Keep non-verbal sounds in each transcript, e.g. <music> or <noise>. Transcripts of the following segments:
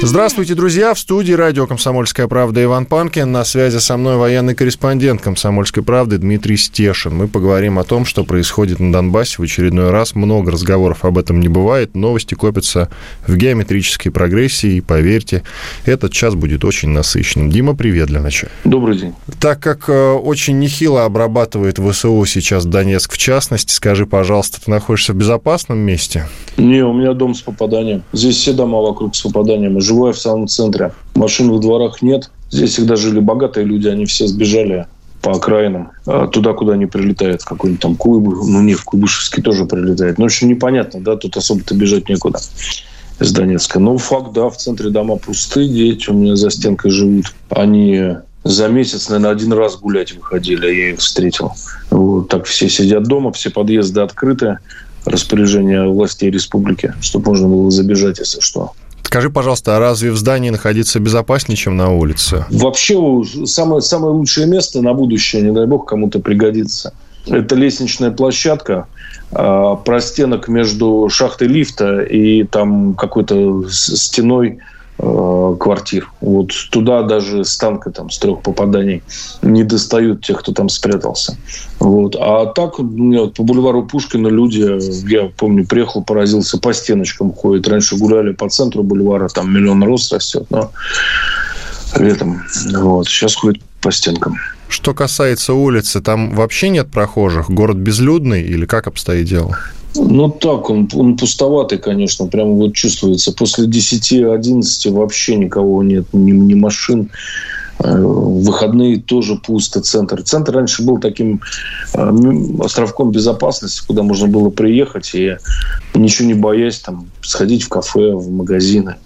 Здравствуйте, друзья! В студии радио «Комсомольская правда» Иван Панкин. На связи со мной военный корреспондент «Комсомольской правды» Дмитрий Стешин. Мы поговорим о том, что происходит на Донбассе в очередной раз. Много разговоров об этом не бывает. Новости копятся в геометрической прогрессии. И поверьте, этот час будет очень насыщенным. Дима, привет для начала. Добрый день. Так как э, очень нехило обрабатывает ВСУ сейчас Донецк в частности, скажи, пожалуйста, ты находишься в безопасном месте? Не, у меня дом с попаданием. Здесь все дома вокруг с попаданием живу в самом центре. Машин в дворах нет. Здесь всегда жили богатые люди, они все сбежали по окраинам, а туда, куда они прилетают, в какой-нибудь там Куйбышев, ну не, в Куйбышевский тоже прилетает. Ну, очень непонятно, да, тут особо-то бежать некуда из Донецка. Но факт, да, в центре дома пустые, дети у меня за стенкой живут. Они за месяц, наверное, один раз гулять выходили, а я их встретил. Вот так все сидят дома, все подъезды открыты, распоряжение властей республики, чтобы можно было забежать, если что. Скажи, пожалуйста, а разве в здании находиться безопаснее, чем на улице? Вообще, самое, самое лучшее место на будущее, не дай бог, кому-то пригодится. Это лестничная площадка, а, простенок между шахтой лифта и там какой-то стеной Э, квартир. Вот туда даже с танка там, с трех попаданий не достают тех, кто там спрятался. Вот. А так вот, по бульвару Пушкина люди, я помню, приехал, поразился, по стеночкам ходят. Раньше гуляли по центру бульвара, там миллион рост растет, но летом. Вот. Сейчас ходят по стенкам. Что касается улицы, там вообще нет прохожих? Город безлюдный или как обстоит дело? Ну, так, он, он пустоватый, конечно, прямо вот чувствуется. После 10-11 вообще никого нет, ни, ни машин. Э, в выходные тоже пусто центр. Центр раньше был таким э, островком безопасности, куда можно было приехать и ничего не боясь там сходить в кафе, в магазины.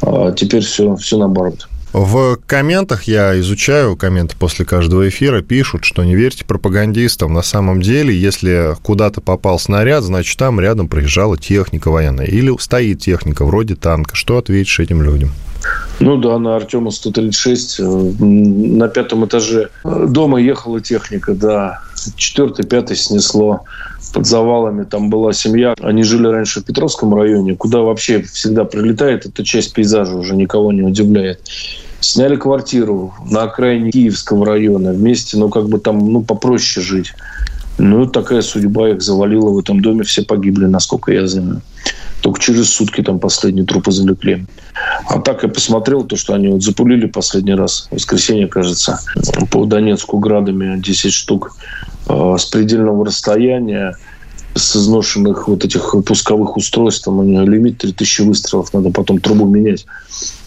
А теперь все, все наоборот. В комментах я изучаю, комменты после каждого эфира пишут, что не верьте пропагандистам. На самом деле, если куда-то попал снаряд, значит, там рядом проезжала техника военная. Или стоит техника вроде танка. Что ответишь этим людям? Ну да, на Артема 136 э, на пятом этаже дома ехала техника, да. Четвертый, пятый снесло под завалами. Там была семья. Они жили раньше в Петровском районе, куда вообще всегда прилетает. Эта часть пейзажа уже никого не удивляет. Сняли квартиру на окраине Киевского района. Вместе, ну, как бы там, ну, попроще жить. Ну, такая судьба их завалила в этом доме. Все погибли, насколько я знаю. Только через сутки там последние трупы залекли. А так я посмотрел то, что они вот запулили последний раз, в воскресенье, кажется, по Донецку градами 10 штук с предельного расстояния с изношенных вот этих пусковых устройств, там у нее лимит 3000 выстрелов, надо потом трубу менять.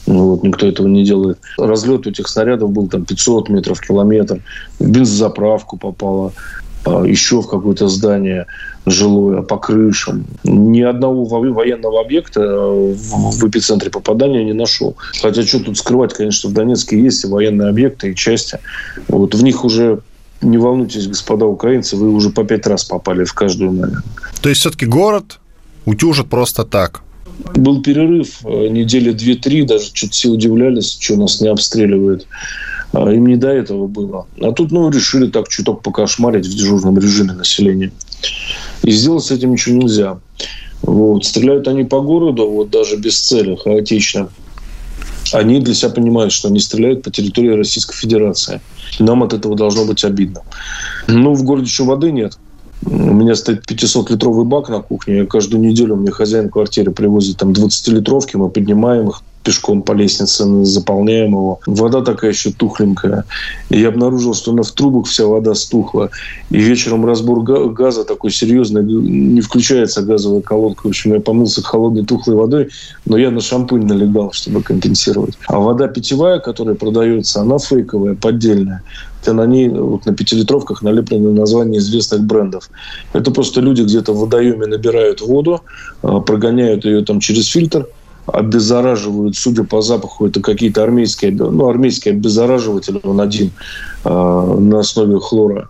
Ну, вот, никто этого не делает. Разлет этих снарядов был там 500 метров, километр. В бензозаправку попало. А, еще в какое-то здание жилое, по крышам. Ни одного военного объекта в эпицентре попадания не нашел. Хотя что тут скрывать, конечно, в Донецке есть и военные объекты, и части. Вот в них уже не волнуйтесь, господа украинцы, вы уже по пять раз попали в каждую, наверное. То есть все-таки город утюжит просто так? Был перерыв э, недели две-три, даже чуть все удивлялись, что нас не обстреливают. А, им не до этого было. А тут, ну, решили так чуток покошмарить в дежурном режиме населения. И сделать с этим ничего нельзя. Вот. Стреляют они по городу, вот даже без цели, хаотично. Они для себя понимают, что они стреляют по территории Российской Федерации. Нам от этого должно быть обидно. Ну, в городе еще воды нет. У меня стоит 500-литровый бак на кухне. каждую неделю мне хозяин квартиры привозит там 20-литровки. Мы поднимаем их, пешком по лестнице, заполняем его. Вода такая еще тухленькая. И я обнаружил, что она в трубах вся вода стухла. И вечером разбор газа такой серьезный, не включается газовая колодка. В общем, я помылся холодной тухлой водой, но я на шампунь налегал, чтобы компенсировать. А вода питьевая, которая продается, она фейковая, поддельная ней вот, на пятилитровках налеплены названия известных брендов. Это просто люди где-то в водоеме набирают воду, а, прогоняют ее там через фильтр, обеззараживают, судя по запаху, это какие-то армейские, ну, армейские обеззараживатели, он один э, на основе хлора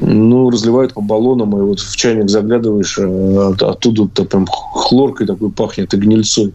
ну, разливают по баллонам, и вот в чайник заглядываешь, а оттуда-то прям хлоркой такой пахнет и гнильцой.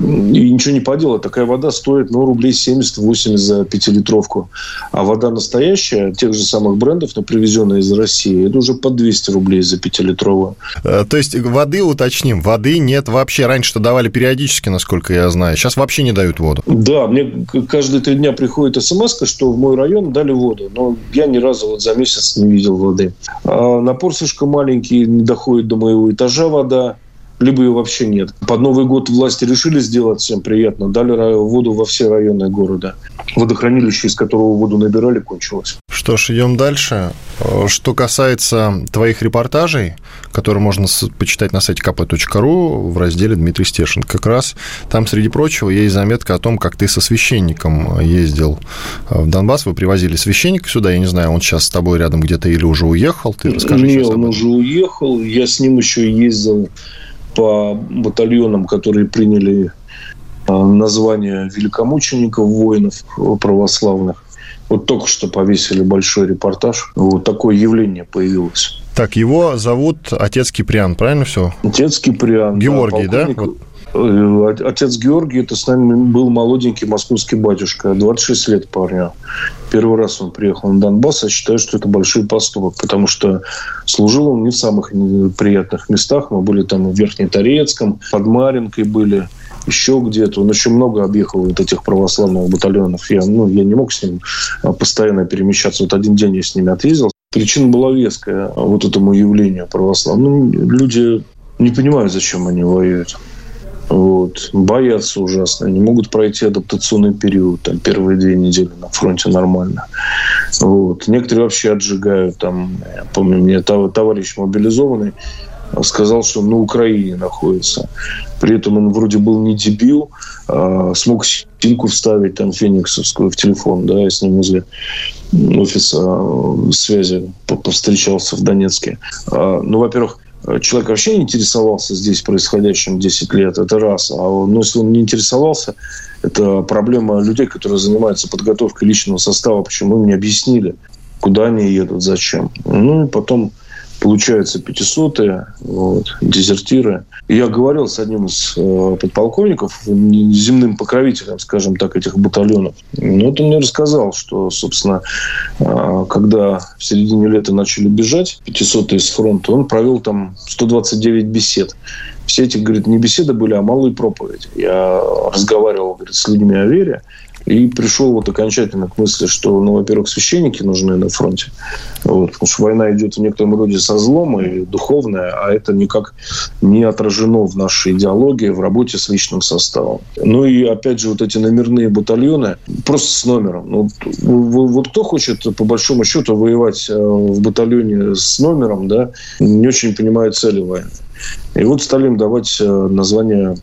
И ничего не поделать. Такая вода стоит, ну, рублей 70-80 за пятилитровку. А вода настоящая, тех же самых брендов, но привезенная из России, это уже по 200 рублей за пятилитровую. Э, то есть воды, уточним, воды нет вообще. Раньше-то давали периодически, насколько я знаю. Сейчас вообще не дают воду. Да, мне каждые три дня приходит смс что в мой район дали воду. Но я ни разу вот за месяц не видел воды. А напор слишком маленький, не доходит до моего этажа вода либо ее вообще нет. Под Новый год власти решили сделать всем приятно, дали воду во все районы города. Водохранилище, из которого воду набирали, кончилось. Что ж, идем дальше. Что касается твоих репортажей, которые можно почитать на сайте kp.ru в разделе Дмитрий Стешин, как раз там, среди прочего, есть заметка о том, как ты со священником ездил в Донбасс, вы привозили священника сюда, я не знаю, он сейчас с тобой рядом где-то или уже уехал, ты расскажи Нет, он уже уехал, я с ним еще ездил по батальонам, которые приняли а, название великомучеников, воинов православных. Вот только что повесили большой репортаж. Вот такое явление появилось. Так, его зовут отец Киприан, правильно все? Отец Киприан. Георгий, да? да? Вот. Э, отец Георгий, это с нами был молоденький московский батюшка, 26 лет парня. Первый раз он приехал на Донбасс, я считаю, что это большой поступок, потому что служил он не в самых приятных местах. Мы были там в Верхнеторецком, под Маринкой были, еще где-то. Он очень много объехал вот этих православных батальонов. Я, ну, я не мог с ним а, постоянно перемещаться. Вот один день я с ними отъездил. Причина была веская вот этому явлению православным. Ну, люди не понимают, зачем они воюют. Вот. Боятся ужасно. Не могут пройти адаптационный период. Там, первые две недели на фронте нормально. Вот. Некоторые вообще отжигают. Там, я помню, мне товарищ мобилизованный сказал, что он на Украине находится. При этом он вроде был не дебил, а смог симку вставить там фениксовскую в телефон, да, я с ним возле офиса э, связи повстречался в Донецке. А, ну, во-первых, человек вообще не интересовался здесь происходящим 10 лет, это раз. А ну, если он не интересовался, это проблема людей, которые занимаются подготовкой личного состава, почему им не объяснили, куда они едут, зачем. Ну и потом получаются пятисотые, вот, дезертиры. Я говорил с одним из э, подполковников, земным покровителем, скажем так, этих батальонов. Ну, вот он мне рассказал, что, собственно, э, когда в середине лета начали бежать пятисотые с фронта, он провел там 129 бесед. Все эти, говорит, не беседы были, а малые проповеди. Я разговаривал, говорит, с людьми о вере. И пришел вот окончательно к мысли, что, ну, во-первых, священники нужны на фронте. Вот, потому что война идет в некотором роде со злом и духовная, а это никак не отражено в нашей идеологии, в работе с личным составом. Ну и, опять же, вот эти номерные батальоны просто с номером. Ну, вот кто хочет, по большому счету, воевать э, в батальоне с номером, да, не очень понимает цели войны. И вот стали им давать э, название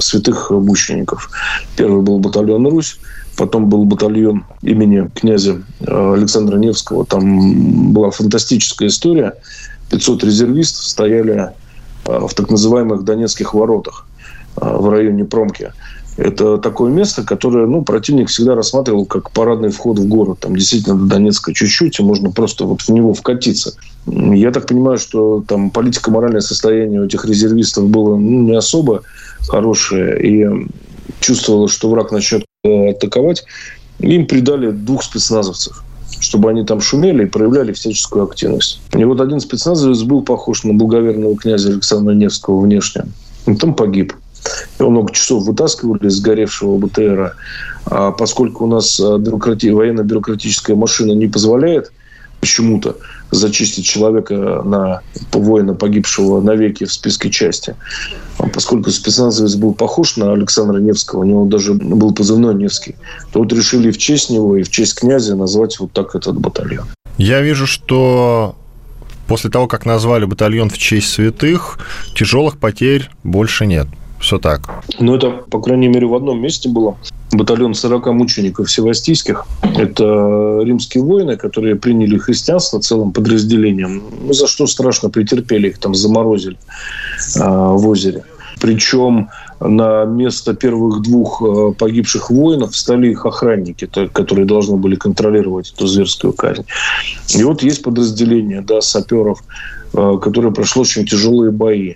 святых мучеников. Первый был батальон «Русь», потом был батальон имени князя э, Александра Невского. Там была фантастическая история. 500 резервистов стояли э, в так называемых Донецких воротах в районе Промки. Это такое место, которое ну, противник всегда рассматривал как парадный вход в город. Там действительно до Донецка чуть-чуть, и можно просто вот в него вкатиться. Я так понимаю, что там политико-моральное состояние у этих резервистов было ну, не особо хорошее. И чувствовалось, что враг начнет э, атаковать. Им придали двух спецназовцев чтобы они там шумели и проявляли всяческую активность. И вот один спецназовец был похож на благоверного князя Александра Невского внешне. И там погиб. Его много часов вытаскивали из сгоревшего БТРа. А поскольку у нас э, бюрократи... военно-бюрократическая машина не позволяет почему-то зачистить человека на воина, погибшего навеки в списке части. А поскольку спецназовец был похож на Александра Невского, у него даже был позывной Невский, то вот решили в честь него и в честь князя назвать вот так этот батальон. Я вижу, что после того, как назвали батальон в честь святых, тяжелых потерь больше нет. Все так. Ну, это, по крайней мере, в одном месте было. Батальон 40 мучеников севастийских. Это римские воины, которые приняли христианство целым подразделением. Ну, за что страшно претерпели, их там заморозили э, в озере. Причем на место первых двух э, погибших воинов встали их охранники, которые должны были контролировать эту зверскую казнь. И вот есть подразделение да, саперов, э, которое прошло очень тяжелые бои.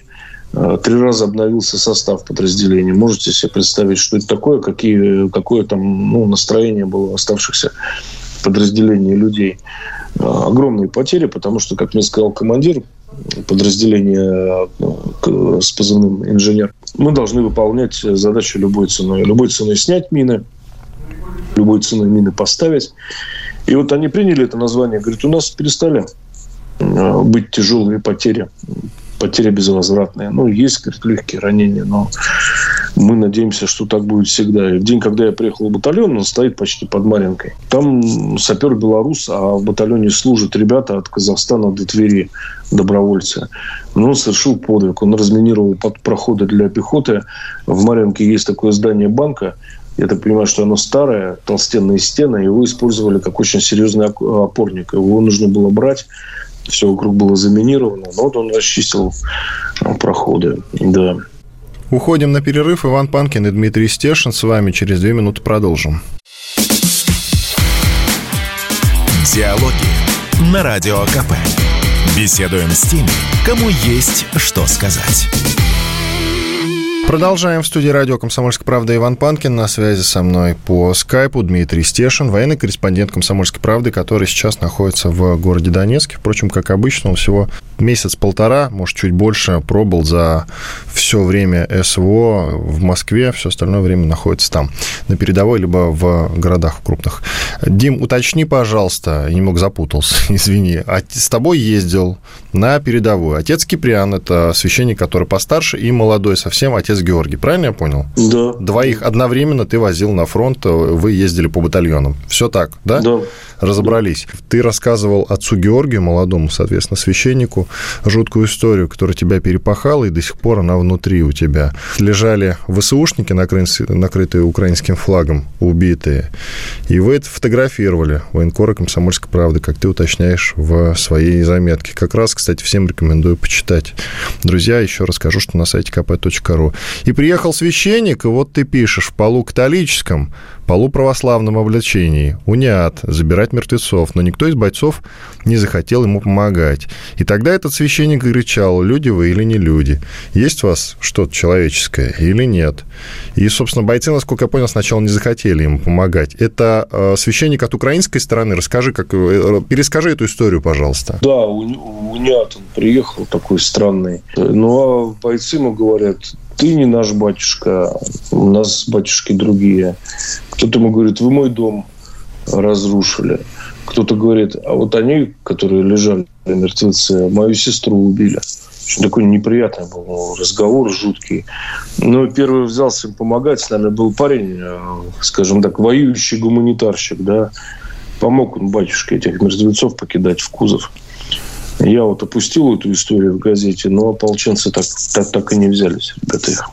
Э, три раза обновился состав подразделения. Можете себе представить, что это такое, какие, какое там ну, настроение было у оставшихся подразделений людей. Огромные потери, потому что, как мне сказал командир, подразделения э, с позывным «инженер», мы должны выполнять задачи любой ценой. Любой ценой снять мины, любой ценой мины поставить. И вот они приняли это название. Говорят, у нас перестали э, быть тяжелые потери потери безвозвратные. Ну, есть, говорит, легкие ранения, но мы надеемся, что так будет всегда. И в день, когда я приехал в батальон, он стоит почти под Маринкой. Там сапер белорус, а в батальоне служат ребята от Казахстана до Твери, добровольцы. Но он совершил подвиг. Он разминировал под проходы для пехоты. В Маринке есть такое здание банка, я так понимаю, что оно старое, толстенные стены, его использовали как очень серьезный опорник. Его нужно было брать все вокруг было заминировано. Но вот он расчистил а, проходы. Да. Уходим на перерыв. Иван Панкин и Дмитрий Стешин с вами. Через две минуты продолжим. Диалоги на Радио КП. Беседуем с теми, кому есть что сказать. Продолжаем в студии радио «Комсомольская правда» Иван Панкин. На связи со мной по скайпу Дмитрий Стешин, военный корреспондент «Комсомольской правды», который сейчас находится в городе Донецке. Впрочем, как обычно, он всего месяц-полтора, может, чуть больше пробыл за все время СВО в Москве, все остальное время находится там, на передовой, либо в городах крупных. Дим, уточни, пожалуйста, я немного запутался, <laughs> извини. А с тобой ездил на передовую отец Киприан, это священник, который постарше, и молодой совсем отец Георгий, правильно я понял? Да. Двоих одновременно ты возил на фронт, вы ездили по батальонам. Все так, да? Да. Разобрались. Ты рассказывал отцу Георгию, молодому, соответственно, священнику, жуткую историю, которая тебя перепахала, и до сих пор она внутри у тебя. Лежали ВСУшники, накрытые украинским флагом, убитые, и вы это фотографировали, военкоры «Комсомольской правды», как ты уточняешь в своей заметке. Как раз, кстати, всем рекомендую почитать. Друзья, еще расскажу, что на сайте kp.ru. И приехал священник, и вот ты пишешь, в полу католическом полуправославном облачении, униат, забирать мертвецов, но никто из бойцов не захотел ему помогать. И тогда этот священник кричал, люди вы или не люди, есть у вас что-то человеческое или нет. И, собственно, бойцы, насколько я понял, сначала не захотели ему помогать. Это э, священник от украинской стороны, расскажи, как, э, перескажи эту историю, пожалуйста. Да, у, униат он приехал такой странный. Ну, а бойцы ему говорят, ты не наш батюшка, у нас батюшки другие. Кто-то ему говорит, вы мой дом разрушили. Кто-то говорит, а вот они, которые лежали мертвецы, мою сестру убили. Очень такой неприятный был разговор, жуткий. Но первый взялся им помогать, наверное, был парень, э, скажем так, воюющий гуманитарщик, да. Помог он батюшке этих мертвецов покидать в кузов. Я вот опустил эту историю в газете, но ополченцы так, так, так и не взялись, ребята, их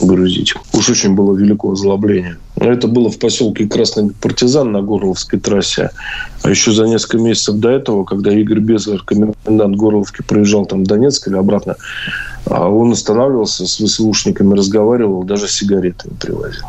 грузить. Уж очень было велико озлобление. Это было в поселке Красный Партизан на Горловской трассе. А еще за несколько месяцев до этого, когда Игорь Безлер, комендант Горловки, проезжал там в Донецк или обратно, он останавливался с ВСУшниками, разговаривал, даже сигареты им привозил.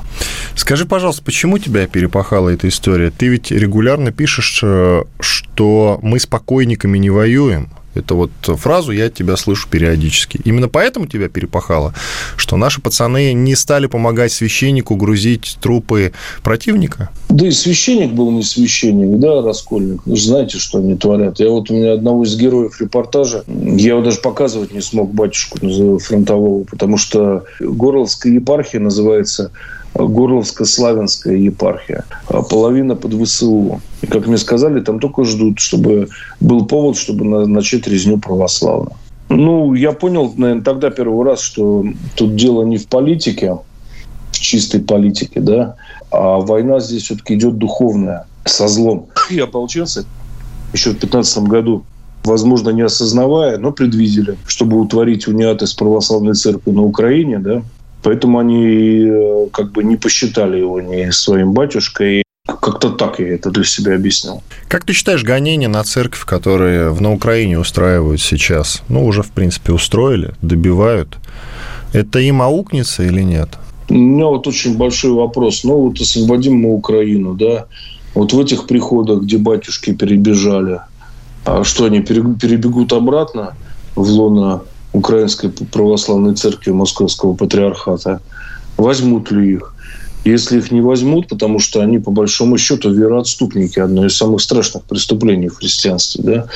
Скажи, пожалуйста, почему тебя перепахала эта история? Ты ведь регулярно пишешь, э, что мы с покойниками не воюем, это вот фразу я от тебя слышу периодически. Именно поэтому тебя перепахало, что наши пацаны не стали помогать священнику грузить трупы противника? Да и священник был не священник, да, Раскольник. Вы знаете, что они творят. Я вот у меня одного из героев репортажа, я его даже показывать не смог, батюшку фронтового, потому что Горловская епархия называется Горловско-Славянская епархия, а половина под ВСУ. И, как мне сказали, там только ждут, чтобы был повод, чтобы начать резню православную. Ну, я понял, наверное, тогда первый раз, что тут дело не в политике, в чистой политике, да, а война здесь все-таки идет духовная, со злом. И ополченцы еще в 15 году возможно, не осознавая, но предвидели, чтобы утворить униаты с православной церковью на Украине, да, Поэтому они э, как бы не посчитали его ни своим батюшкой. Как-то так я это для себя объяснил. Как ты считаешь, гонения на церковь, которые на Украине устраивают сейчас, ну, уже, в принципе, устроили, добивают, Это им аукнется или нет? У меня вот очень большой вопрос. Ну, вот освободим мы Украину, да? Вот в этих приходах, где батюшки перебежали, а что они перебегут обратно в лоно Украинской православной церкви Московского патриархата? Возьмут ли их? Если их не возьмут, потому что они, по большому счету, вероотступники, одно из самых страшных преступлений в христианстве, да?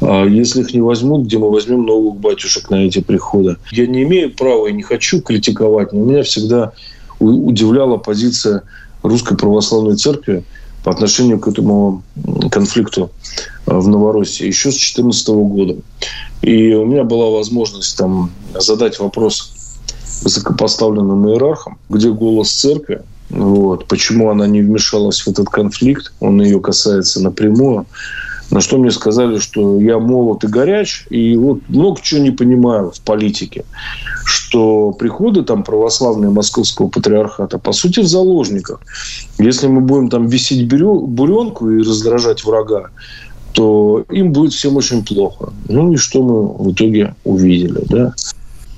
А если их не возьмут, где мы возьмем новых батюшек на эти приходы? Я не имею права и не хочу критиковать, но меня всегда удивляла позиция Русской Православной Церкви по отношению к этому конфликту а, в Новороссии еще с 2014 года. И у меня была возможность там задать вопрос высокопоставленным иерархам, где голос церкви, вот, почему она не вмешалась в этот конфликт, он ее касается напрямую. На что мне сказали, что я молод и горяч, и вот много чего не понимаю в политике. Что приходы там православные московского патриархата, по сути, в заложниках. Если мы будем там висеть буренку и раздражать врага, то им будет всем очень плохо. Ну и что мы в итоге увидели, да?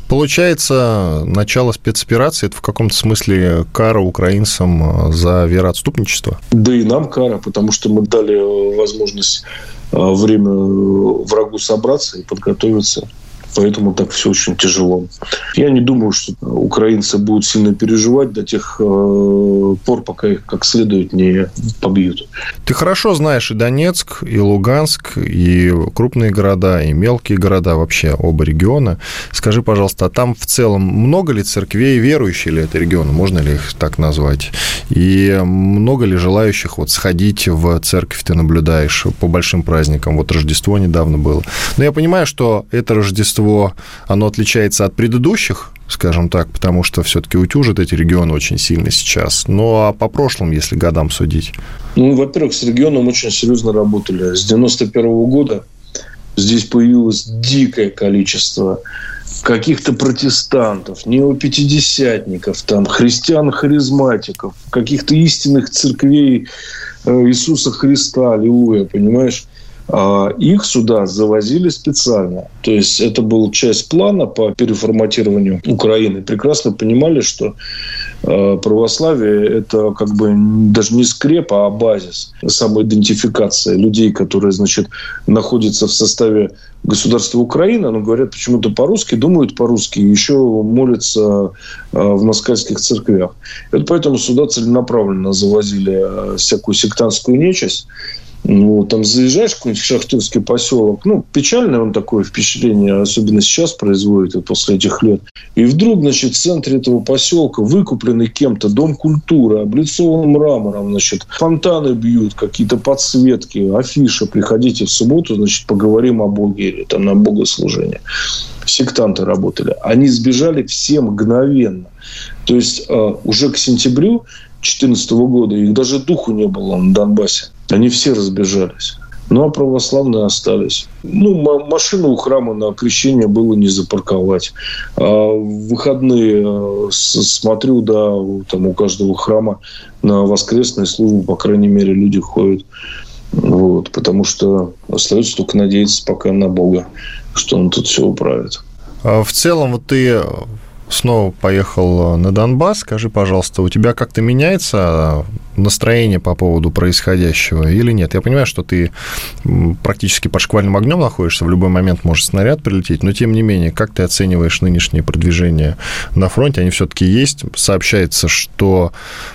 Получается, начало спецоперации – это в каком-то смысле кара украинцам за вероотступничество? Да и нам кара, потому что мы дали возможность а, время врагу собраться и подготовиться поэтому так все очень тяжело. Я не думаю, что украинцы будут сильно переживать до тех э, пор, пока их как следует не побьют. Ты хорошо знаешь и Донецк, и Луганск, и крупные города, и мелкие города, вообще оба региона. Скажи, пожалуйста, а там в целом много ли церквей верующих ли это регион, можно ли их так назвать? И много ли желающих вот сходить в церковь ты наблюдаешь по большим праздникам? Вот Рождество недавно было. Но я понимаю, что это Рождество Рождество, оно отличается от предыдущих, скажем так, потому что все-таки утюжат эти регионы очень сильно сейчас. Ну, а по прошлым, если годам судить? Ну, во-первых, с регионом очень серьезно работали. С 91 -го года здесь появилось дикое количество каких-то протестантов, неопятидесятников, там, христиан-харизматиков, каких-то истинных церквей э, Иисуса Христа, аллилуйя, понимаешь? А, их сюда завозили специально. То есть это была часть плана по переформатированию Украины. Прекрасно понимали, что а, православие – это как бы даже не скреп, а базис, самоидентификация людей, которые, значит, находятся в составе государства Украины, но говорят почему-то по-русски, думают по-русски, еще молятся а, в москальских церквях. Это поэтому сюда целенаправленно завозили всякую сектантскую нечисть, ну, там заезжаешь в какой-нибудь шахтерский поселок, ну, печальное он такое впечатление, особенно сейчас производит после этих лет. И вдруг, значит, в центре этого поселка выкупленный кем-то дом культуры, облицован мрамором, значит, фонтаны бьют, какие-то подсветки, афиша, приходите в субботу, значит, поговорим о Боге или там на богослужение. Сектанты работали. Они сбежали все мгновенно. То есть э, уже к сентябрю 2014 года их даже духу не было на Донбассе. Они все разбежались. Ну, а православные остались. Ну, машину у храма на крещение было не запарковать. А в выходные э, смотрю, да, там у каждого храма на воскресную службу, по крайней мере, люди ходят. Вот, потому что остается только надеяться пока на Бога, что он тут все управит. А в целом, вот ты снова поехал э, на Донбасс. Скажи, пожалуйста, у тебя как-то меняется настроение по поводу происходящего или нет? Я понимаю, что ты практически под шквальным огнем находишься, в любой момент может снаряд прилететь, но тем не менее, как ты оцениваешь нынешние продвижения на фронте? Они все-таки есть. Сообщается, что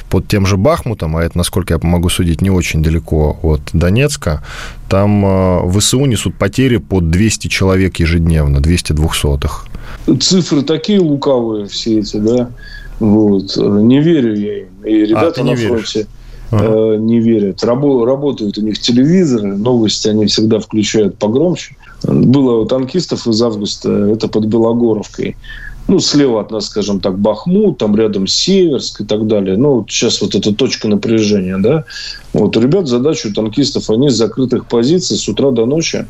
под тем же Бахмутом, а это, насколько я могу судить, не очень далеко от Донецка, там э, ВСУ несут потери под 200 человек ежедневно, 200 двухсотых. Цифры такие лукавые все эти, да? Вот. Не верю я им. И а, ребята а, на фронте ага. не верят. Рабо- работают у них телевизоры, новости они всегда включают погромче. Было у танкистов из августа, это под Белогоровкой. Ну, слева от нас, скажем так, Бахмут, там рядом Северск и так далее. Ну, вот сейчас вот эта точка напряжения, да. Вот ребят задача у танкистов, они с закрытых позиций с утра до ночи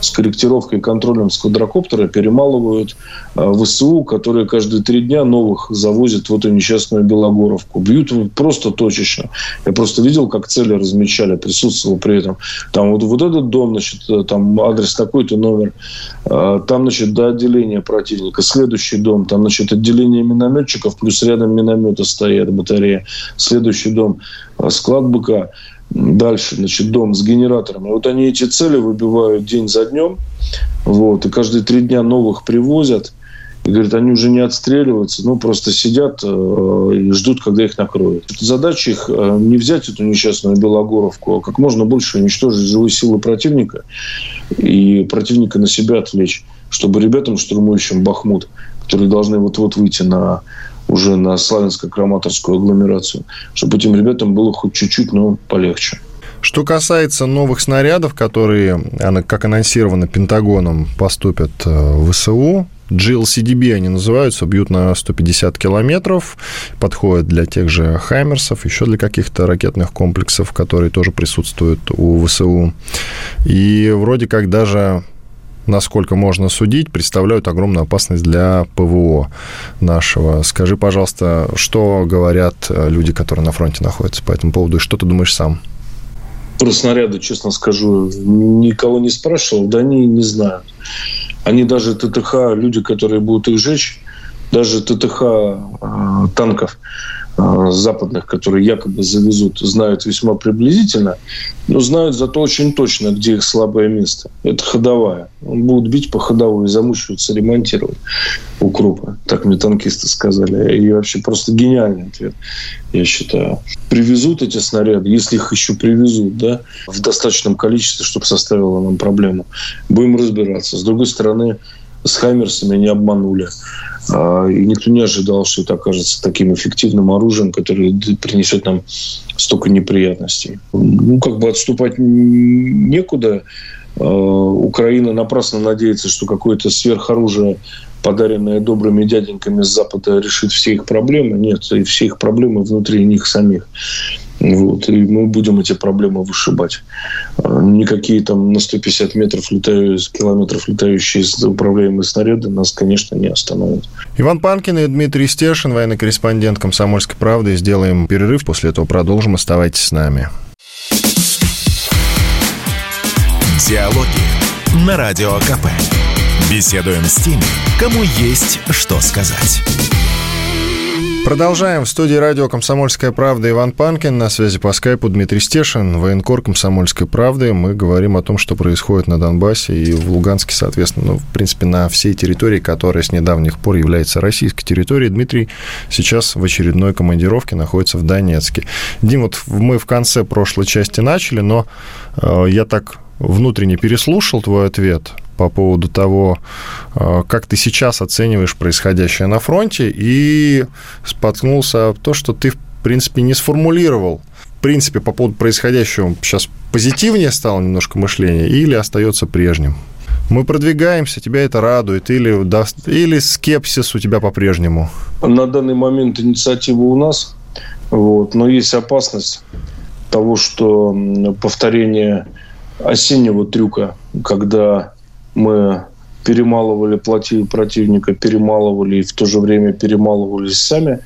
с корректировкой и контролем с квадрокоптера перемалывают э, ВСУ, которые каждые три дня новых завозят в эту несчастную Белогоровку. Бьют просто точечно. Я просто видел, как цели размечали, присутствовал при этом. Там вот, вот этот дом, значит, э, там адрес такой-то номер, э, там, значит, до отделения противника. Следующий дом, там, значит, отделение минометчиков, плюс рядом минометы стоят, батарея. Следующий дом, склад БК. Дальше, значит, дом с генераторами. Вот они эти цели выбивают день за днем. Вот, и каждые три дня новых привозят. И говорят, они уже не отстреливаются, ну, просто сидят э, и ждут, когда их накроют. Задача их э, не взять эту несчастную Белогоровку, а как можно больше уничтожить живые силы противника и противника на себя отвлечь, чтобы ребятам, штурмующим Бахмут, которые должны вот-вот выйти на уже на славянско-краматорскую агломерацию, чтобы этим ребятам было хоть чуть-чуть, но полегче. Что касается новых снарядов, которые, как анонсировано Пентагоном, поступят э, в ВСУ, GLCDB они называются, бьют на 150 километров, подходят для тех же «Хаймерсов», еще для каких-то ракетных комплексов, которые тоже присутствуют у ВСУ. И вроде как даже насколько можно судить, представляют огромную опасность для ПВО нашего. Скажи, пожалуйста, что говорят э, люди, которые на фронте находятся по этому поводу, и что ты думаешь сам? Про снаряды, честно скажу, никого не спрашивал, да они не знают. Они даже ТТХ, люди, которые будут их жечь, даже ТТХ э, танков, западных, которые якобы завезут, знают весьма приблизительно, но знают зато очень точно, где их слабое место. Это ходовая. Он будет бить по ходовой, замучиваться, ремонтировать укропы. Так мне танкисты сказали. И вообще просто гениальный ответ, я считаю. Привезут эти снаряды, если их еще привезут, да, в достаточном количестве, чтобы составило нам проблему. Будем разбираться. С другой стороны, с Хаймерсами не обманули. А, и никто не ожидал, что это окажется таким эффективным оружием, которое принесет нам столько неприятностей. Ну, как бы отступать некуда. А, Украина напрасно надеется, что какое-то сверхоружие, подаренное добрыми дяденьками с Запада, решит все их проблемы. Нет, и все их проблемы внутри них самих. Вот, и мы будем эти проблемы вышибать. А, никакие там на 150 метров летаю, километров летающие управляемые снаряды нас, конечно, не остановят. Иван Панкин и Дмитрий Стешин, военный корреспондент «Комсомольской правды». Сделаем перерыв, после этого продолжим. Оставайтесь с нами. Диалоги на Радио КП. Беседуем с теми, кому есть что сказать. Продолжаем. В студии радио «Комсомольская правда» Иван Панкин. На связи по скайпу Дмитрий Стешин, военкор «Комсомольской правды». Мы говорим о том, что происходит на Донбассе и в Луганске, соответственно, ну, в принципе, на всей территории, которая с недавних пор является российской территорией. Дмитрий сейчас в очередной командировке находится в Донецке. Дим, вот мы в конце прошлой части начали, но э, я так внутренне переслушал твой ответ – по поводу того, э, как ты сейчас оцениваешь происходящее на фронте, и споткнулся об то, что ты, в принципе, не сформулировал в принципе, по поводу происходящего сейчас позитивнее стало немножко мышление или остается прежним? Мы продвигаемся, тебя это радует, или, или скепсис у тебя по-прежнему? На данный момент инициатива у нас, вот, но есть опасность того, что повторение осеннего трюка, когда мы перемалывали противника, перемалывали и в то же время перемалывались сами.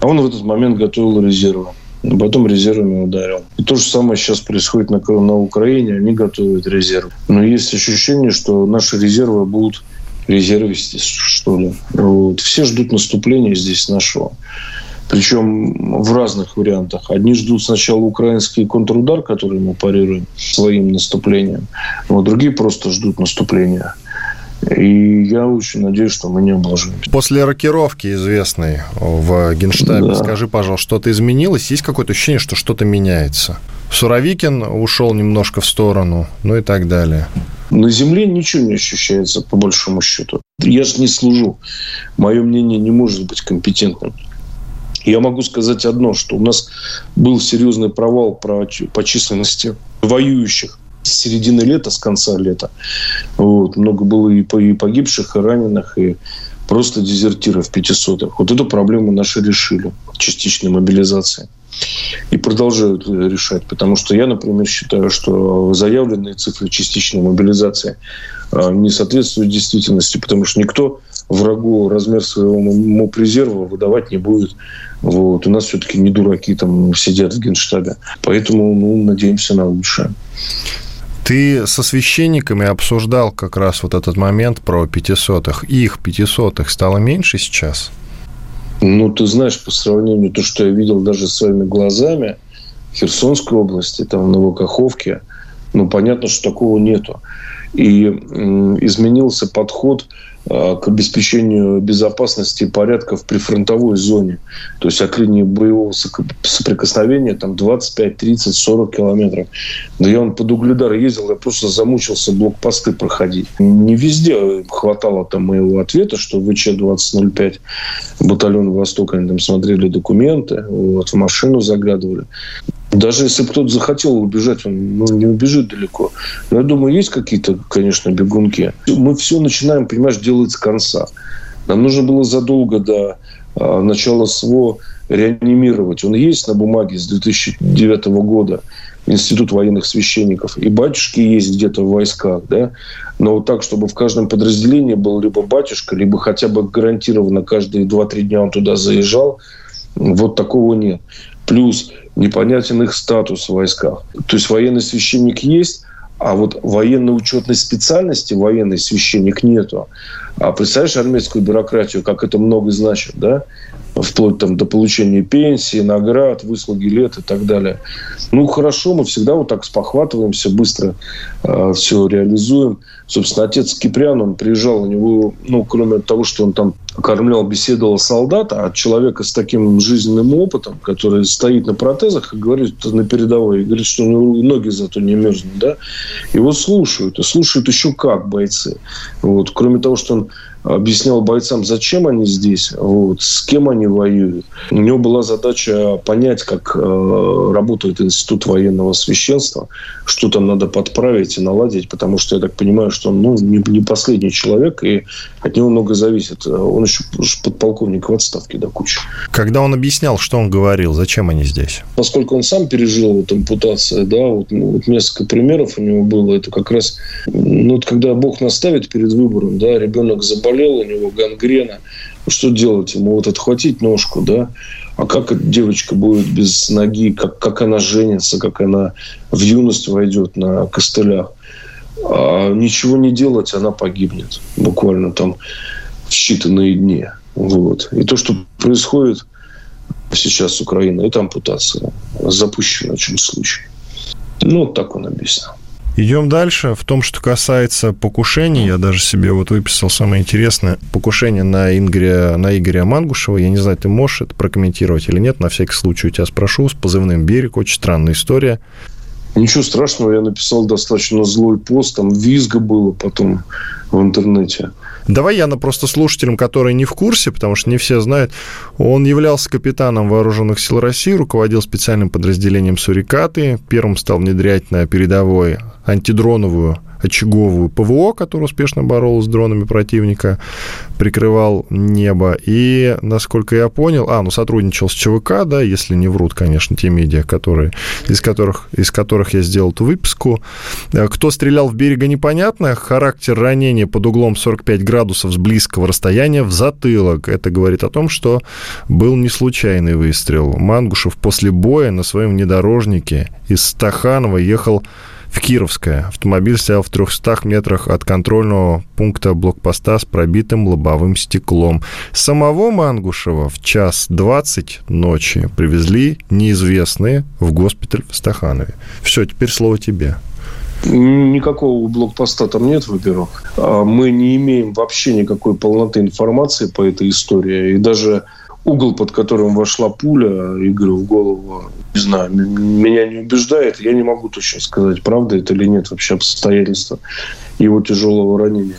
А он в этот момент готовил резервы. Потом резервами ударил. И то же самое сейчас происходит на, на Украине. Они готовят резервы. Но есть ощущение, что наши резервы будут резервисты, что ли. Вот. Все ждут наступления здесь нашего. Причем в разных вариантах. Одни ждут сначала украинский контрудар, который мы парируем своим наступлением, но другие просто ждут наступления. И я очень надеюсь, что мы не обложимся. После рокировки известной в Генштабе, да. скажи, пожалуйста, что-то изменилось? Есть какое-то ощущение, что что-то меняется? Суровикин ушел немножко в сторону, ну и так далее. На земле ничего не ощущается, по большому счету. Я же не служу. Мое мнение не может быть компетентным. Я могу сказать одно, что у нас был серьезный провал по численности воюющих с середины лета, с конца лета. Вот. Много было и погибших, и раненых, и просто дезертиров 500. Вот эту проблему наши решили частичной мобилизации. и продолжают решать. Потому что я, например, считаю, что заявленные цифры частичной мобилизации а, не соответствуют действительности, потому что никто врагу размер своего моб-резерва выдавать не будет. Вот. У нас все-таки не дураки там сидят в генштабе. Поэтому ну, надеемся на лучшее. Ты со священниками обсуждал как раз вот этот момент про пятисотых. Их пятисотых стало меньше сейчас? Ну, ты знаешь, по сравнению то, что я видел даже своими глазами в Херсонской области, там, в Новокаховке, ну, понятно, что такого нету. И изменился подход к обеспечению безопасности и порядка в прифронтовой зоне. То есть от линии боевого соприкосновения там 25, 30, 40 километров. Да я он под Угледар ездил, я просто замучился блокпосты проходить. Не везде хватало там моего ответа, что в ВЧ-2005 батальон Восток, они там смотрели документы, вот, в машину заглядывали. Даже если кто-то захотел убежать, он ну, не убежит далеко. Но я думаю, есть какие-то, конечно, бегунки. Мы все начинаем, понимаешь, делать с конца. Нам нужно было задолго до а, начала СВО реанимировать. Он есть на бумаге с 2009 года. Институт военных священников. И батюшки есть где-то в войсках. Да? Но вот так, чтобы в каждом подразделении был либо батюшка, либо хотя бы гарантированно каждые 2-3 дня он туда заезжал, вот такого нет. Плюс непонятен их статус в войсках. То есть военный священник есть, а вот военно-учетной специальности военный священник нету. А представляешь армейскую бюрократию, как это много значит, да? Вплоть там, до получения пенсии, наград, выслуги лет и так далее. Ну, хорошо, мы всегда вот так спохватываемся, быстро э, все реализуем. Собственно, отец Киприан, он приезжал, у него, ну, кроме того, что он там кормлял, беседовал солдата, а человека с таким жизненным опытом, который стоит на протезах и говорит на передовой, и говорит, что ноги зато не мерзнут, да, его слушают, и слушают еще как бойцы. Вот. Кроме того, что он объяснял бойцам, зачем они здесь, вот, с кем они воюют. У него была задача понять, как э, работает институт военного священства, что там надо подправить и наладить, потому что я так понимаю, что он ну, не, не последний человек, и от него много зависит. Он еще подполковник в отставке до кучи. Когда он объяснял, что он говорил, зачем они здесь? Поскольку он сам пережил вот ампутацию, да, вот, ну, вот несколько примеров у него было, это как раз, ну, вот когда Бог наставит перед выбором, да, ребенок заболел, заболел, у него гангрена. Что делать? Ему вот отхватить ножку, да? А как девочка будет без ноги? Как, как она женится? Как она в юность войдет на костылях? А ничего не делать, она погибнет. Буквально там в считанные дни. Вот. И то, что происходит сейчас с Украиной, это ампутация. Запущена в чем случае. Ну, вот так он объяснил. Идем дальше. В том, что касается покушений, я даже себе вот выписал самое интересное. Покушение на Игоря, на Игоря Мангушева. Я не знаю, ты можешь это прокомментировать или нет. На всякий случай у тебя спрошу. С позывным «Берег». Очень странная история. Ничего страшного, я написал достаточно злой пост, там визга было потом в интернете. Давай я на просто слушателям, которые не в курсе, потому что не все знают, он являлся капитаном Вооруженных сил России, руководил специальным подразделением «Сурикаты», первым стал внедрять на передовой антидроновую очаговую ПВО, которая успешно боролась с дронами противника, прикрывал небо. И, насколько я понял, а, ну, сотрудничал с ЧВК, да, если не врут, конечно, те медиа, которые, из, которых, из которых я сделал эту выписку. Э, кто стрелял в берега, непонятно. Характер ранения под углом 45 градусов с близкого расстояния в затылок. Это говорит о том, что был не случайный выстрел. Мангушев после боя на своем внедорожнике из Стаханова ехал в Кировское. Автомобиль стоял в 300 метрах от контрольного пункта блокпоста с пробитым лобовым стеклом. Самого Мангушева в час 20 ночи привезли неизвестные в госпиталь в Стаханове. Все, теперь слово тебе. Никакого блокпоста там нет, во-первых. А мы не имеем вообще никакой полноты информации по этой истории. И даже угол, под которым вошла пуля Игорю в голову, не знаю, меня не убеждает. Я не могу точно сказать, правда это или нет вообще обстоятельства его тяжелого ранения.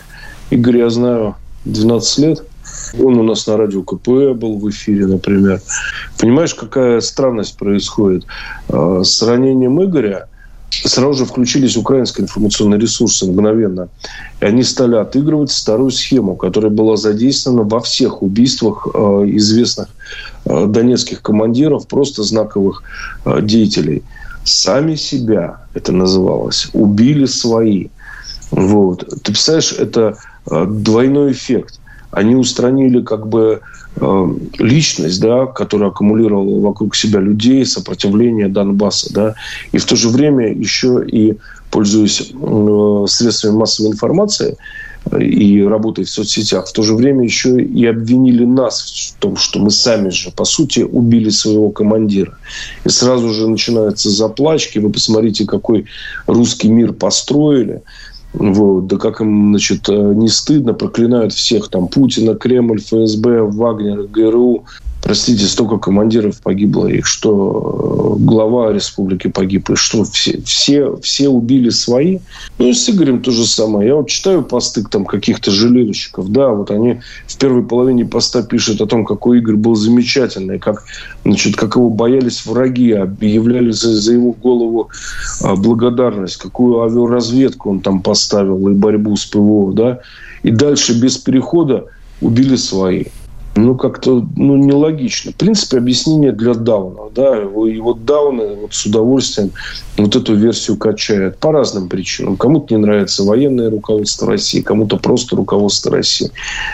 Игорь я знаю 12 лет. Он у нас на радио КП был в эфире, например. Понимаешь, какая странность происходит? А, с ранением Игоря сразу же включились украинские информационные ресурсы мгновенно. И они стали отыгрывать старую схему, которая была задействована во всех убийствах э, известных э, донецких командиров, просто знаковых э, деятелей. Сами себя, это называлось, убили свои. Вот. Ты представляешь, это э, двойной эффект. Они устранили как бы личность, да, которая аккумулировала вокруг себя людей, сопротивление Донбасса, да, и в то же время еще и пользуясь э, средствами массовой информации э, и работая в соцсетях, в то же время еще и обвинили нас в том, что мы сами же, по сути, убили своего командира. И сразу же начинаются заплачки. Вы посмотрите, какой русский мир построили – вот. Да как им, значит, э, не стыдно, проклинают всех, там, Путина, Кремль, ФСБ, Вагнер, ГРУ. Простите, столько командиров погибло, их что э, глава республики погиб, и что все, все, все убили свои. Ну и с Игорем то же самое. Я вот читаю посты там каких-то жалельщиков, да, вот они в первой половине поста пишут о том, какой Игорь был замечательный, как, значит, как его боялись враги, объявляли за, за его голову а, благодарность, какую авиаразведку он там поставил и борьбу с ПВО, да, и дальше без перехода убили свои ну, как-то ну, нелогично. В принципе, объяснение для даунов. Да? И вот дауны вот с удовольствием вот эту версию качают по разным причинам. Кому-то не нравится военное руководство России, кому-то просто руководство России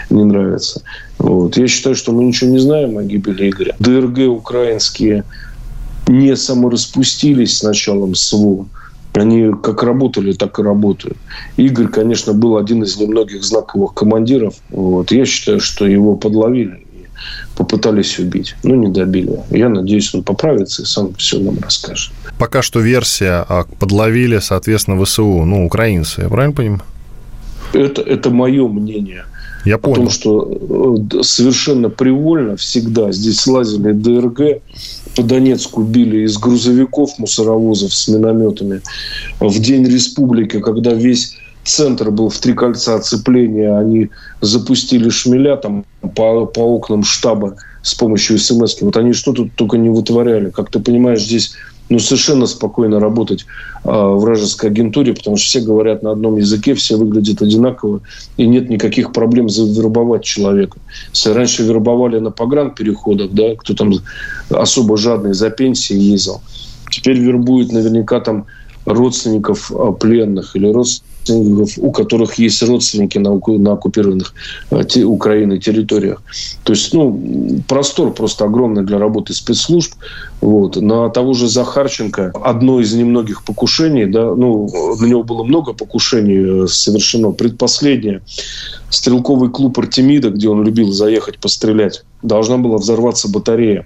не нравится. Вот. Я считаю, что мы ничего не знаем о гибели Игоря. ДРГ украинские не самораспустились с началом СВО. Они как работали, так и работают. Игорь, конечно, был один из немногих знаковых командиров. Вот. Я считаю, что его подловили и попытались убить. Но не добили. Я надеюсь, он поправится и сам все нам расскажет. Пока что версия а, подловили, соответственно, ВСУ, ну, украинцы, я правильно понимаю? Это, это мое мнение. Я понял. Потому что э, совершенно привольно всегда здесь лазили ДРГ, по Донецку били из грузовиков, мусоровозов с минометами. В День Республики, когда весь центр был в три кольца оцепления, они запустили шмеля там по, по окнам штаба с помощью смс. Вот они что тут только не вытворяли. Как ты понимаешь, здесь ну, совершенно спокойно работать э, вражеской агентуре, потому что все говорят на одном языке, все выглядят одинаково, и нет никаких проблем завербовать человека. Если раньше вербовали на погранпереходах, да, кто там особо жадный за пенсией ездил, теперь вербуют наверняка там родственников а, пленных или родственников у которых есть родственники на, на оккупированных э, те, Украиной территориях. То есть, ну, простор просто огромный для работы спецслужб. Вот. На того же Захарченко одно из немногих покушений, да, ну, на него было много покушений э, совершено. Предпоследнее стрелковый клуб Артемида, где он любил заехать пострелять, должна была взорваться батарея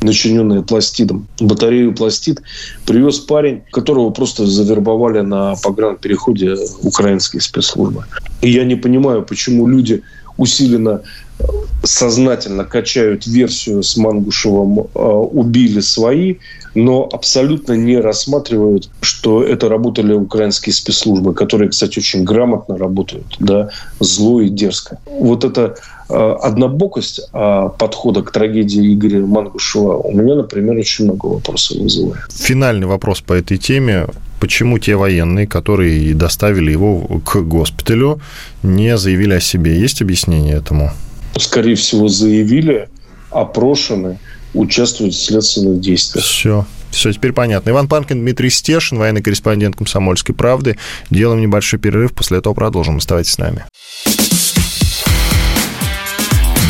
начиненная пластидом. Батарею пластид привез парень, которого просто завербовали на погранпереходе украинские спецслужбы. И я не понимаю, почему люди усиленно сознательно качают версию с Мангушевым э, «убили свои», но абсолютно не рассматривают, что это работали украинские спецслужбы, которые, кстати, очень грамотно работают, да, зло и дерзко. Вот эта э, однобокость э, подхода к трагедии Игоря Мангушева у меня, например, очень много вопросов вызывает. Финальный вопрос по этой теме почему те военные, которые доставили его к госпиталю, не заявили о себе? Есть объяснение этому? скорее всего, заявили, опрошены, участвуют в следственных действиях. Все. Все, теперь понятно. Иван Панкин, Дмитрий Стешин, военный корреспондент «Комсомольской правды». Делаем небольшой перерыв, после этого продолжим. Оставайтесь с нами.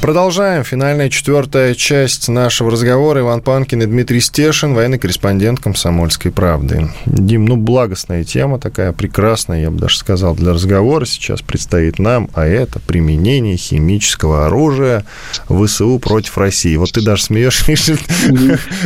Продолжаем. Финальная четвертая часть нашего разговора. Иван Панкин и Дмитрий Стешин, военный корреспондент «Комсомольской правды». Дим, ну, благостная тема такая, прекрасная, я бы даже сказал, для разговора сейчас предстоит нам, а это применение химического оружия ВСУ против России. Вот ты даже смеешься,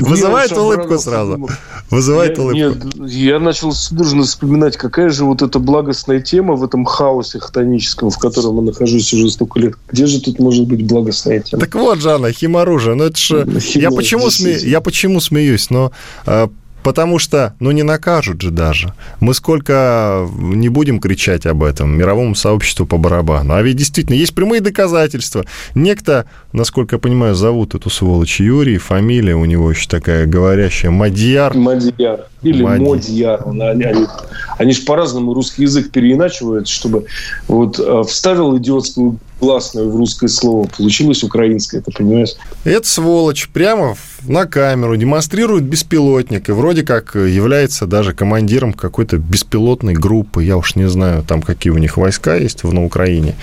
вызывает улыбку сразу. Вызывает улыбку. Нет, я начал судорожно вспоминать, какая же вот эта благостная тема в этом хаосе хтоническом, в котором я нахожусь уже столько лет. Где же тут может быть благостная благословить. Так вот, Жанна, химоружие. Ну, это же... Я почему, сме... я почему смеюсь? Но э, Потому что, ну, не накажут же даже. Мы сколько не будем кричать об этом мировому сообществу по барабану. А ведь действительно есть прямые доказательства. Некто, насколько я понимаю, зовут эту сволочь Юрий, фамилия у него еще такая говорящая, Мадьяр. Мадьяр. Или Мади. Модьяр. Они, они, они же по-разному русский язык переиначивают, чтобы вот э, вставил идиотскую гласную в русское слово, получилось украинское, ты понимаешь? Это сволочь прямо на камеру демонстрирует беспилотник и вроде как является даже командиром какой-то беспилотной группы. Я уж не знаю, там какие у них войска есть в, на Украине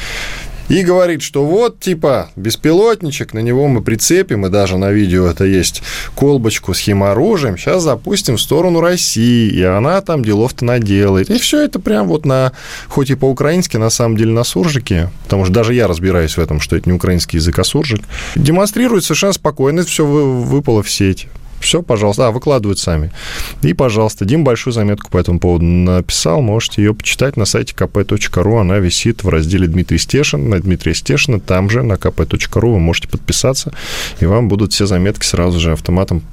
и говорит, что вот, типа, беспилотничек, на него мы прицепим, и даже на видео это есть, колбочку с химоружием, сейчас запустим в сторону России, и она там делов-то наделает. И все это прям вот на, хоть и по-украински, на самом деле на суржике, потому что даже я разбираюсь в этом, что это не украинский язык, а суржик, демонстрирует совершенно спокойно, это все выпало в сеть. Все, пожалуйста. А, выкладывают сами. И, пожалуйста, Дим большую заметку по этому поводу написал. Можете ее почитать на сайте kp.ru. Она висит в разделе Дмитрий Стешин. На Дмитрия Стешина там же на kp.ru вы можете подписаться, и вам будут все заметки сразу же автоматом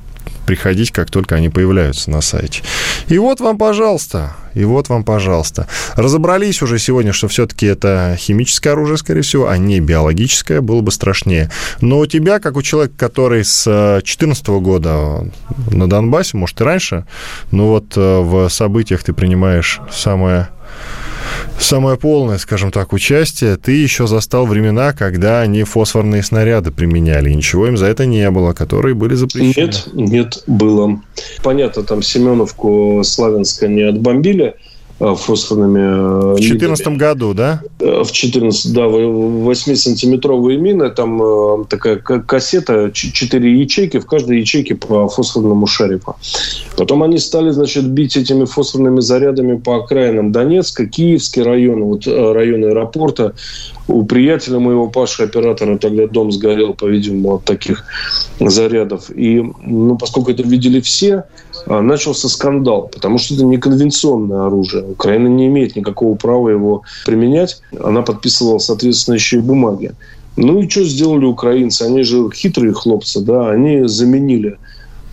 приходить, как только они появляются на сайте. И вот вам, пожалуйста, и вот вам, пожалуйста. Разобрались уже сегодня, что все-таки это химическое оружие, скорее всего, а не биологическое, было бы страшнее. Но у тебя, как у человека, который с 2014 года на Донбассе, может, и раньше, но вот э, в событиях ты принимаешь самое самое полное, скажем так, участие, ты еще застал времена, когда они фосфорные снаряды применяли, и ничего им за это не было, которые были запрещены. Нет, нет, было. Понятно, там Семеновку Славянска не отбомбили, фосфорными э, В 2014 году, да? Э, в 14, да, 8-сантиметровые мины, там такая кассета, 4 ячейки, в каждой ячейке по фосфорному шарику. Потом они стали, значит, бить этими фосфорными зарядами по окраинам Донецка, Киевский район, вот район аэропорта, у приятеля моего Паши, оператора, тогда дом сгорел, по-видимому, от таких зарядов. И, ну, поскольку это видели все, а, начался скандал, потому что это неконвенционное оружие. Украина не имеет никакого права его применять. Она подписывала соответствующие бумаги. Ну и что сделали украинцы? Они же хитрые хлопцы, да, они заменили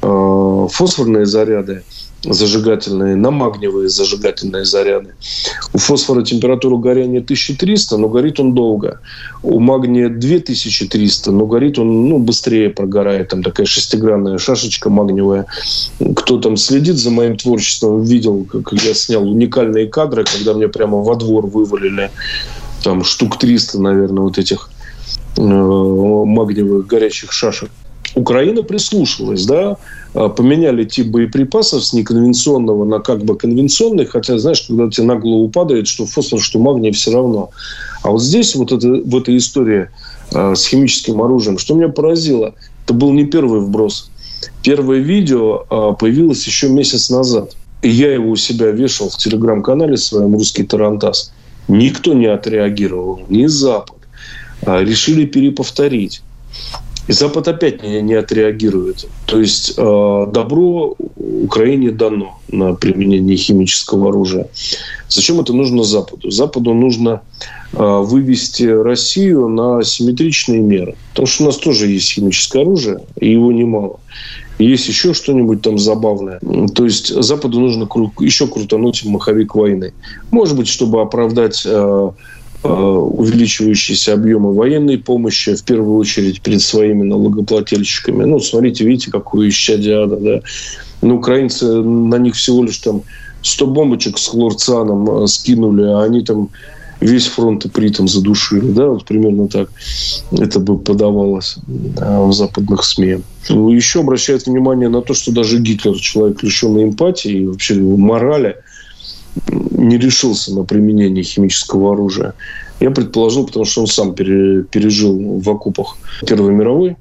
э, фосфорные заряды зажигательные, на магниевые зажигательные заряды. У фосфора температура горения 1300, но горит он долго. У магния 2300, но горит он ну, быстрее прогорает. Там такая шестигранная шашечка магниевая. Кто там следит за моим творчеством, видел, как я снял уникальные кадры, когда мне прямо во двор вывалили там штук 300, наверное, вот этих э, магниевых горячих шашек. Украина прислушалась, да, поменяли тип боеприпасов с неконвенционного на как бы конвенционный, хотя, знаешь, когда тебе на голову падает, что фосфор, что магний, все равно. А вот здесь, вот это, в этой истории э, с химическим оружием, что меня поразило, это был не первый вброс. Первое видео э, появилось еще месяц назад. И я его у себя вешал в телеграм-канале своем «Русский Тарантас». Никто не отреагировал, ни Запад. Э, решили переповторить. И Запад опять не, не отреагирует. То есть э, добро Украине дано на применение химического оружия. Зачем это нужно Западу? Западу нужно э, вывести Россию на симметричные меры. Потому что у нас тоже есть химическое оружие, и его немало. Есть еще что-нибудь там забавное. То есть Западу нужно кру- еще крутануть маховик войны. Может быть, чтобы оправдать э, увеличивающиеся объемы военной помощи, в первую очередь перед своими налогоплательщиками. Ну, смотрите, видите, какую исчадиада, да. Ну, украинцы, на них всего лишь там 100 бомбочек с хлорцианом э, скинули, а они там весь фронт и притом задушили, да, вот примерно так это бы подавалось в западных СМИ. Еще обращает внимание на то, что даже Гитлер, человек лишенный эмпатии и вообще морали, не решился на применение химического оружия. Я предположил, потому что он сам пережил в окопах Первой мировой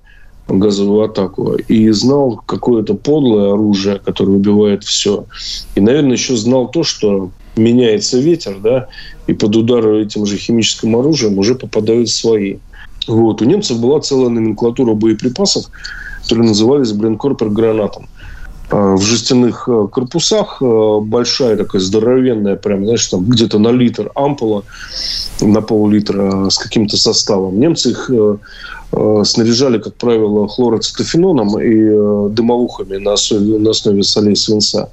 газовую атаку и знал какое-то подлое оружие, которое убивает все. И, наверное, еще знал то, что меняется ветер, да, и под удар этим же химическим оружием уже попадают свои. Вот. У немцев была целая номенклатура боеприпасов, которые назывались блинкорпер гранатом. Э, в жестяных э, корпусах э, большая такая здоровенная, прям, знаешь, там где-то на литр ампула, на пол-литра с каким-то составом. Немцы их снаряжали, как правило, хлороцетофеноном и дымовухами на основе, на основе солей свинца,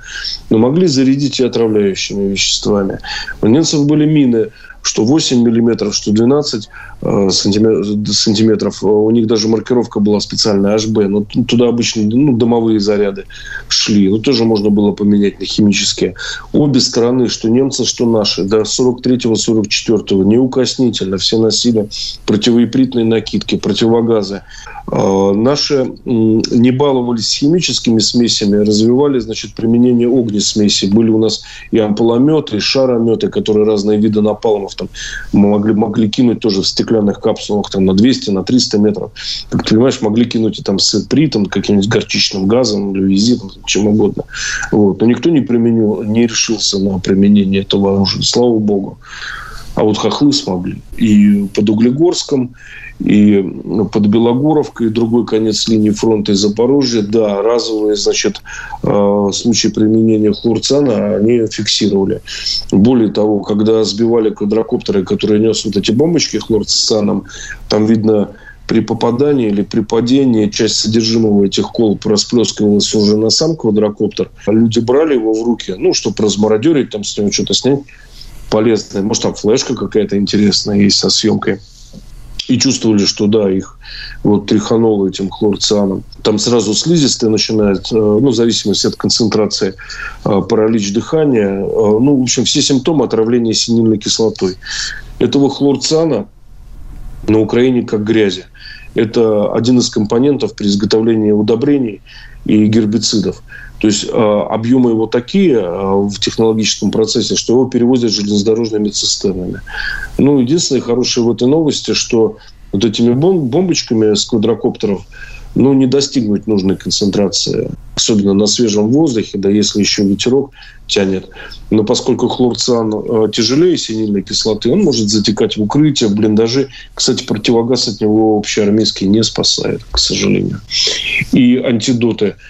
но могли зарядить и отравляющими веществами. У немцев были мины что 8 миллиметров, что 12 э, сантиметров. У них даже маркировка была специальная HB. Но туда обычно ну, дымовые заряды шли. Ну, тоже можно было поменять на химические. Обе стороны, что немцы, что наши, до 43-го, 44-го, неукоснительно все носили противоипритные накидки, противогазы. Э, наши не баловались химическими смесями, развивали, значит, применение огнесмеси. Были у нас и ампулометы, и шарометы, которые разные виды напалмов там могли, могли кинуть тоже в стеклянных капсулах там на 200, на 300 метров. Как ты понимаешь, могли кинуть и там с притом, каким-нибудь горчичным газом, лювизитом, чем угодно. Вот. Но никто не применил, не решился на применение этого оружия. Слава богу. А вот хохлы смогли. И под Углегорском, и под Белогоровкой, другой конец линии фронта из Запорожья, да, разовые, значит, э, случаи применения хлорцана они фиксировали. Более того, когда сбивали квадрокоптеры, которые несут эти бомбочки хлорцианом, там видно при попадании или при падении часть содержимого этих колб расплескивалась уже на сам квадрокоптер. Люди брали его в руки, ну, чтобы размародерить, там с него что-то снять полезное. Может, там флешка какая-то интересная есть со съемкой. И чувствовали, что да, их вот тряхануло этим хлорцианом. Там сразу слизистая начинает, э, ну, в зависимости от концентрации, э, паралич дыхания. Э, ну, в общем, все симптомы отравления синильной кислотой. Этого хлорциана на Украине как грязи. Это один из компонентов при изготовлении удобрений и гербицидов. То есть э, объемы его такие э, в технологическом процессе, что его перевозят железнодорожными цистернами. Ну, единственное хорошее в этой новости, что вот этими бомбочками с квадрокоптеров ну, не достигнуть нужной концентрации, особенно на свежем воздухе, да если еще ветерок тянет. Но поскольку хлорциан э, тяжелее синильной кислоты, он может затекать в укрытие, в блиндажи. Кстати, противогаз от него общеармейский не спасает, к сожалению. И антидоты –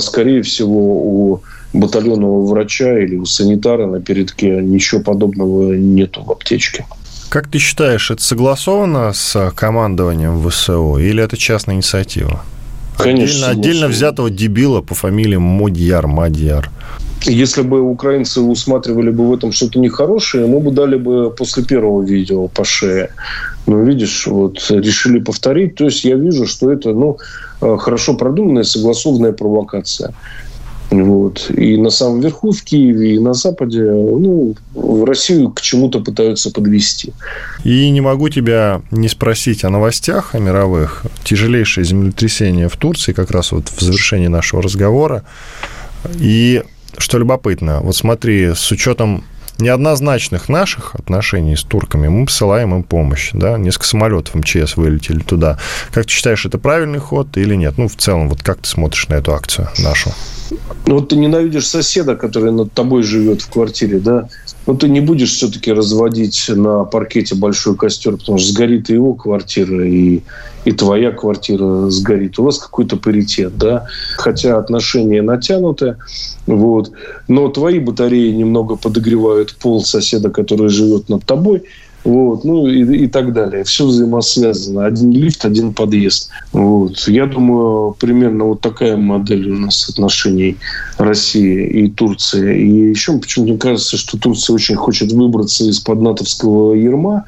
скорее всего, у батальонного врача или у санитара на передке ничего подобного нету в аптечке. Как ты считаешь, это согласовано с командованием ВСО или это частная инициатива? Конечно. Отдельно, отдельно взятого дебила по фамилии Модьяр, Мадьяр. Если бы украинцы усматривали бы в этом что-то нехорошее, ему бы дали бы после первого видео по шее. Ну, видишь, вот решили повторить. То есть я вижу, что это, ну, э, хорошо продуманная, согласованная провокация. Вот. И на самом верху, в Киеве, и на Западе, ну, в Россию к чему-то пытаются подвести. И не могу тебя не спросить о новостях о мировых. Тяжелейшее землетрясение в Турции, как раз вот в завершении нашего разговора. И что любопытно, вот смотри, с учетом неоднозначных наших отношений с турками мы посылаем им помощь. Да? Несколько самолетов МЧС вылетели туда. Как ты считаешь, это правильный ход или нет? Ну, в целом, вот как ты смотришь на эту акцию нашу? Ну, вот ты ненавидишь соседа, который над тобой живет в квартире, да? Ну, ты не будешь все-таки разводить на паркете большой костер, потому что сгорит и его квартира, и, и твоя квартира сгорит. У вас какой-то паритет, да? Хотя отношения натянуты, вот. Но твои батареи немного подогревают пол соседа, который живет над тобой – вот, ну и, и так далее. Все взаимосвязано. Один лифт, один подъезд. Вот. Я думаю, примерно вот такая модель у нас отношений России и Турции. И еще почему-то мне кажется, что Турция очень хочет выбраться из-под натовского ерма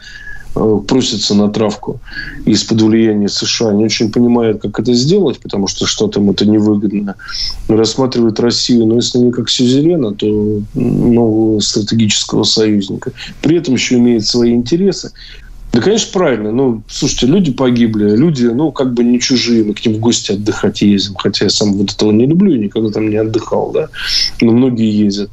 просятся на травку из-под влияния США, не очень понимают, как это сделать, потому что что-то это невыгодно. Рассматривают Россию, но если не как сюзерена, то нового стратегического союзника. При этом еще имеет свои интересы. Да, конечно, правильно. Ну, слушайте, люди погибли, люди, ну, как бы не чужие, мы к ним в гости отдыхать ездим. Хотя я сам вот этого не люблю, никогда там не отдыхал, да. Но многие ездят.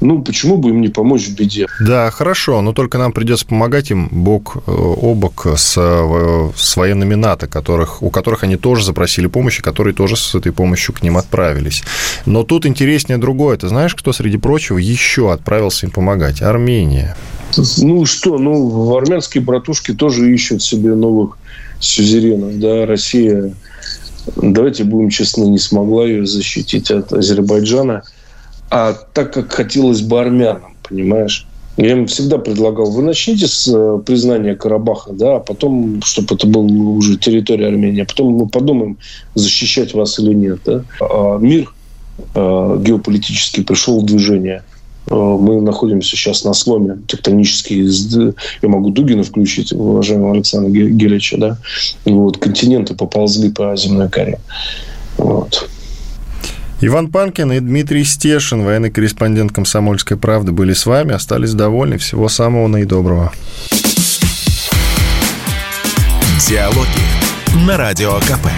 Ну, почему бы им не помочь в беде? Да, хорошо, но только нам придется помогать им бок э, о бок с, э, с военными НАТО, которых, у которых они тоже запросили помощи, которые тоже с этой помощью к ним отправились. Но тут интереснее другое. Ты знаешь, кто, среди прочего, еще отправился им помогать? Армения. Ну что, ну армянские братушки тоже ищут себе новых сюзеренов, да, Россия, давайте будем честны, не смогла ее защитить от Азербайджана, а так как хотелось бы армянам, понимаешь? Я им всегда предлагал, вы начните с э, признания Карабаха, да, а потом, чтобы это была уже территория Армении, а потом мы подумаем, защищать вас или нет. Да? А мир э, геополитический пришел в движение. Э, мы находимся сейчас на сломе тектонический. Я могу Дугина включить, уважаемого Александра Гелича. Да? Вот, континенты поползли по земной коре. Вот. Иван Панкин и Дмитрий Стешин, военный корреспондент «Комсомольской правды», были с вами, остались довольны. Всего самого наидоброго. Диалоги на Радио КП.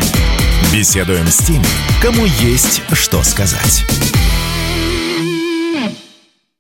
Беседуем с теми, кому есть что сказать.